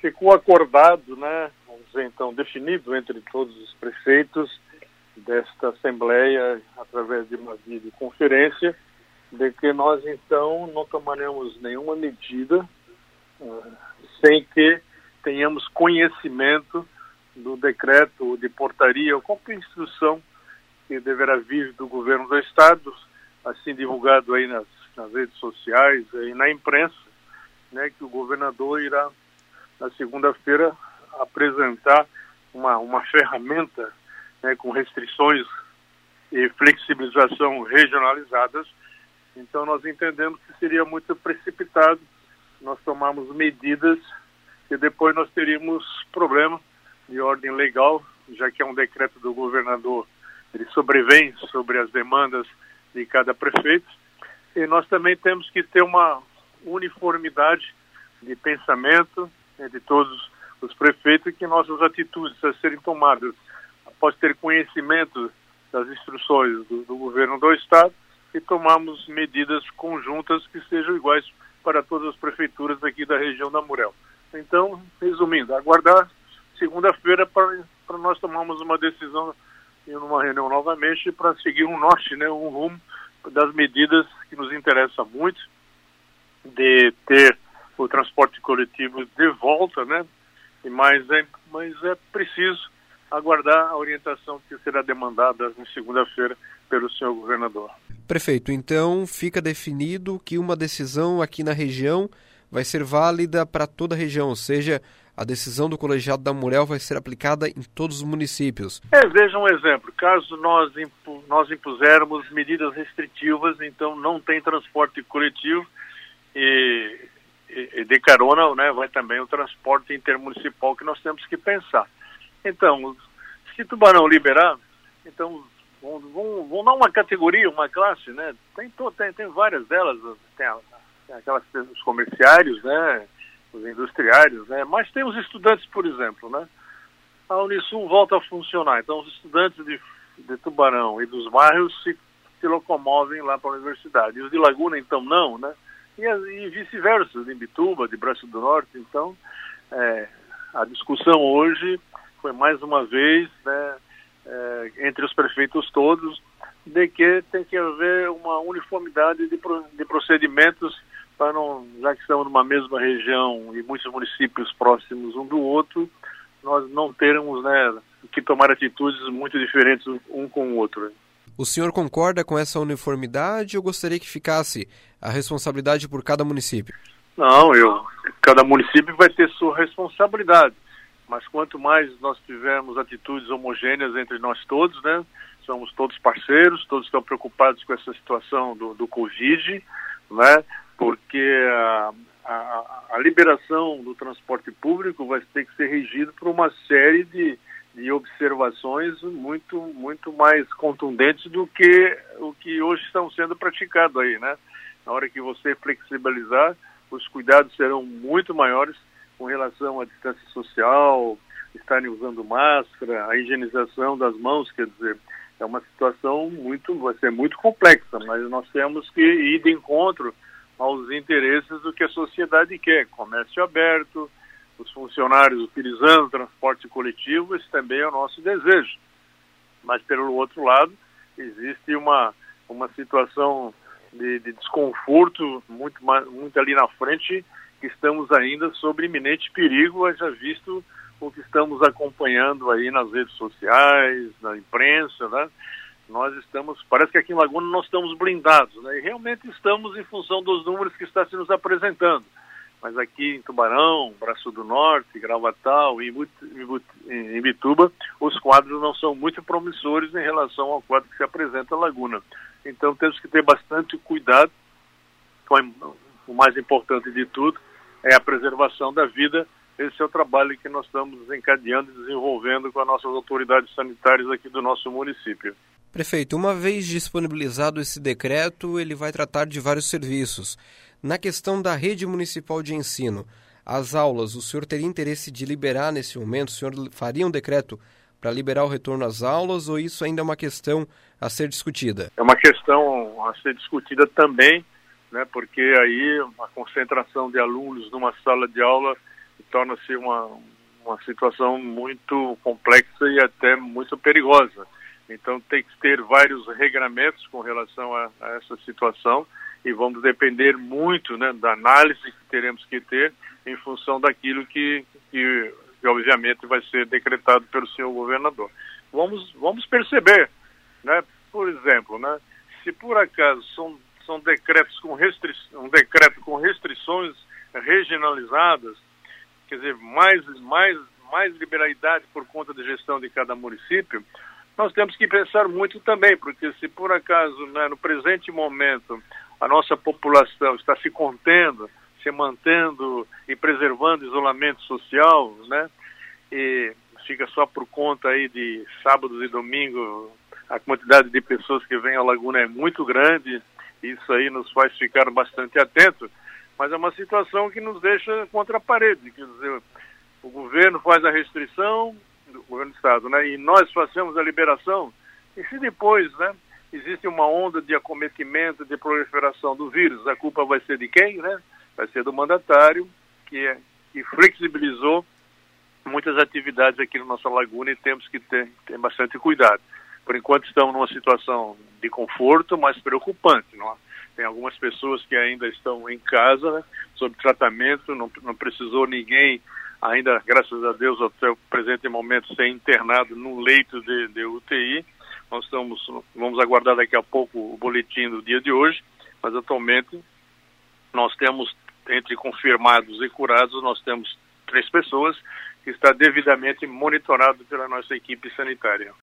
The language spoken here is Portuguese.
ficou acordado, né, vamos dizer então, definido entre todos os prefeitos desta Assembleia, através de uma videoconferência, de que nós então não tomaremos nenhuma medida uh, sem que tenhamos conhecimento do decreto de portaria ou qualquer instrução que deverá vir do governo do estado, assim divulgado aí nas, nas redes sociais e na imprensa, né, que o governador irá na segunda-feira apresentar uma, uma ferramenta né, com restrições e flexibilização regionalizadas. Então nós entendemos que seria muito precipitado nós tomarmos medidas que depois nós teríamos problema de ordem legal, já que é um decreto do governador, ele sobrevém sobre as demandas de cada prefeito. E nós também temos que ter uma uniformidade de pensamento entre todos os prefeitos que nossas atitudes a serem tomadas após ter conhecimento das instruções do, do governo do estado e tomarmos medidas conjuntas que sejam iguais para todas as prefeituras aqui da região da Murel. Então, resumindo, aguardar segunda-feira para nós tomarmos uma decisão em uma reunião novamente para seguir um norte, né, um rumo das medidas que nos interessa muito de ter o transporte coletivo de volta, né? E mais é, mas é preciso aguardar a orientação que será demandada na segunda-feira pelo senhor governador. Prefeito, então fica definido que uma decisão aqui na região vai ser válida para toda a região, ou seja, a decisão do colegiado da Murel vai ser aplicada em todos os municípios. É, veja um exemplo. Caso nós, impu nós impusermos medidas restritivas, então não tem transporte coletivo e, de carona né, vai também o transporte intermunicipal que nós temos que pensar. Então, se Tubarão liberar, então vão, dar uma categoria, uma classe, né? Tem, tem, tem várias delas, tem, a, tem aquelas os comerciários, né? os industriários, né? Mas tem os estudantes, por exemplo, né? A Unisul volta a funcionar, então os estudantes de, de Tubarão e dos bairros se, se locomovem lá para a universidade. E os de Laguna, então, não, né? E, e vice-versa, de Imbituba, de Braço do Norte. Então, é, a discussão hoje foi mais uma vez, né, é, entre os prefeitos todos, de que tem que haver uma uniformidade de, de procedimentos para não, já que estamos numa mesma região e muitos municípios próximos um do outro, nós não termos né, que tomar atitudes muito diferentes um com o outro. O senhor concorda com essa uniformidade ou gostaria que ficasse a responsabilidade por cada município? Não, eu. Cada município vai ter sua responsabilidade. Mas quanto mais nós tivermos atitudes homogêneas entre nós todos, né? Somos todos parceiros, todos estão preocupados com essa situação do, do Covid, né? porque a, a, a, liberação do transporte público vai ter que ser regido por uma série de, de observações muito, muito mais contundentes do que o que hoje estão sendo praticado aí, né? Na hora que você flexibilizar, os cuidados serão muito maiores com relação à distância social, estarem usando máscara, a higienização das mãos, quer dizer, é uma situação muito, vai ser muito complexa, mas nós temos que ir de encontro aos interesses do que a sociedade quer, comércio aberto, os funcionários utilizando transporte coletivo, esse também é o nosso desejo. Mas, pelo outro lado, existe uma, uma situação de, de desconforto muito, muito ali na frente, que estamos ainda sob iminente perigo, já visto o que estamos acompanhando aí nas redes sociais, na imprensa, né? nós estamos, parece que aqui em Laguna nós estamos blindados, né? E realmente estamos em função dos números que está se nos apresentando. Mas aqui em Tubarão, Braço do Norte, Gravatal e em Bituba, os quadros não são muito promissores em relação ao quadro que se apresenta em Laguna. Então temos que ter bastante cuidado. O mais importante de tudo é a preservação da vida. Esse é o trabalho que nós estamos encadeando e desenvolvendo com as nossas autoridades sanitárias aqui do nosso município. Prefeito, uma vez disponibilizado esse decreto, ele vai tratar de vários serviços. Na questão da rede municipal de ensino, as aulas, o senhor teria interesse de liberar nesse momento? O senhor faria um decreto para liberar o retorno às aulas ou isso ainda é uma questão a ser discutida? É uma questão a ser discutida também, né, porque aí a concentração de alunos numa sala de aula torna-se uma, uma situação muito complexa e até muito perigosa. Então tem que ter vários regramentos com relação a, a essa situação e vamos depender muito né, da análise que teremos que ter em função daquilo que, que, que obviamente vai ser decretado pelo senhor governador. Vamos, vamos perceber, né, por exemplo, né, se por acaso são, são decretos com restri um decreto com restrições regionalizadas, quer dizer, mais, mais, mais liberalidade por conta da gestão de cada município, nós temos que pensar muito também, porque se por acaso, né, no presente momento, a nossa população está se contendo, se mantendo e preservando o isolamento social, né, e fica só por conta aí de sábados e domingos, a quantidade de pessoas que vêm à Laguna é muito grande, isso aí nos faz ficar bastante atentos, mas é uma situação que nos deixa contra a parede, quer dizer, o governo faz a restrição, do governo do Estado, né? E nós fazemos a liberação. E se depois, né, existe uma onda de acometimento, de proliferação do vírus, a culpa vai ser de quem, né? Vai ser do mandatário, que, é, que flexibilizou muitas atividades aqui na nossa laguna e temos que ter, ter bastante cuidado. Por enquanto estamos numa situação de conforto, mas preocupante, não é? Tem algumas pessoas que ainda estão em casa, né, sob tratamento, não, não precisou ninguém ainda, graças a Deus, até o presente momento, ser internado num leito de, de UTI. Nós estamos, vamos aguardar daqui a pouco o boletim do dia de hoje, mas atualmente nós temos, entre confirmados e curados, nós temos três pessoas que está devidamente monitorado pela nossa equipe sanitária.